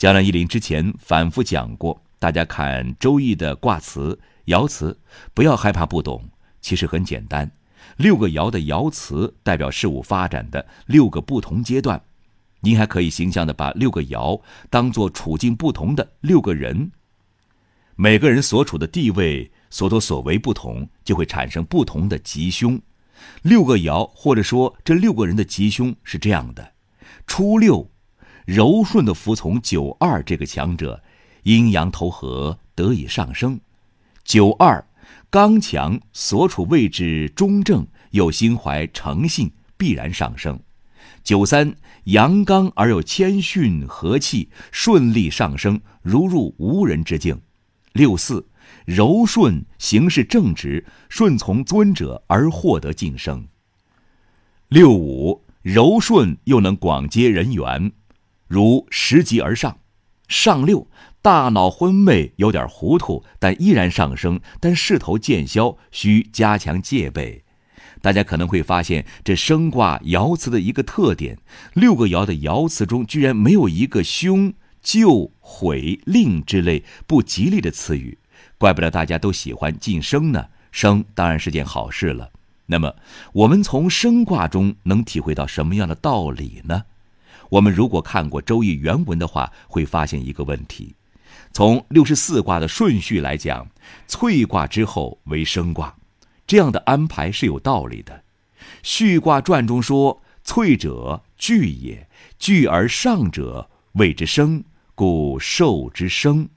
江南一林之前反复讲过，大家看《周易》的卦辞、爻辞，不要害怕不懂，其实很简单。六个爻的爻辞代表事物发展的六个不同阶段，您还可以形象的把六个爻当做处境不同的六个人。每个人所处的地位、所作所为不同，就会产生不同的吉凶。六个爻，或者说这六个人的吉凶是这样的：初六，柔顺的服从九二这个强者，阴阳投合得以上升；九二，刚强，所处位置中正，又心怀诚信，必然上升；九三，阳刚而又谦逊和气，顺利上升，如入无人之境；六四。柔顺，行事正直，顺从尊者而获得晋升。六五柔顺又能广结人缘，如拾级而上。上六大脑昏昧，有点糊涂，但依然上升，但势头渐消，需加强戒备。大家可能会发现，这升卦爻辞的一个特点：六个爻的爻辞中，居然没有一个凶、救、毁、令之类不吉利的词语。怪不得大家都喜欢晋升呢，升当然是件好事了。那么，我们从升卦中能体会到什么样的道理呢？我们如果看过《周易》原文的话，会发现一个问题：从六十四卦的顺序来讲，萃卦之后为升卦，这样的安排是有道理的。序卦传中说：“萃者聚也，聚而上者谓之升，故受之升。”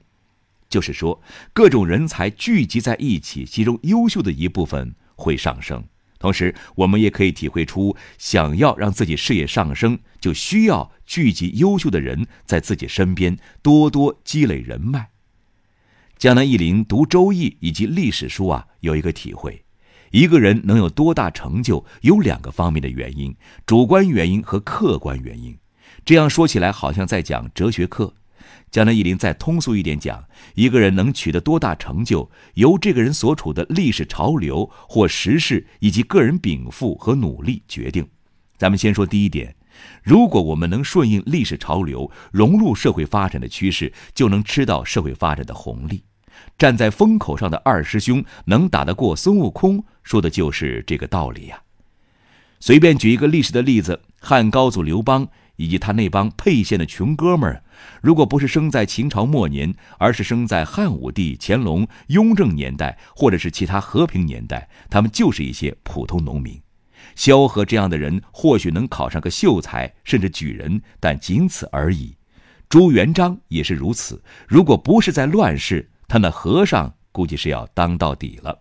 就是说，各种人才聚集在一起，其中优秀的一部分会上升。同时，我们也可以体会出，想要让自己事业上升，就需要聚集优秀的人在自己身边，多多积累人脉。江南一林读《周易》以及历史书啊，有一个体会：一个人能有多大成就，有两个方面的原因，主观原因和客观原因。这样说起来，好像在讲哲学课。江南一林再通俗一点讲，一个人能取得多大成就，由这个人所处的历史潮流或时势以及个人禀赋和努力决定。咱们先说第一点，如果我们能顺应历史潮流，融入社会发展的趋势，就能吃到社会发展的红利。站在风口上的二师兄能打得过孙悟空，说的就是这个道理呀。随便举一个历史的例子，汉高祖刘邦。以及他那帮沛县的穷哥们儿，如果不是生在秦朝末年，而是生在汉武帝、乾隆、雍正年代，或者是其他和平年代，他们就是一些普通农民。萧何这样的人或许能考上个秀才，甚至举人，但仅此而已。朱元璋也是如此。如果不是在乱世，他那和尚估计是要当到底了。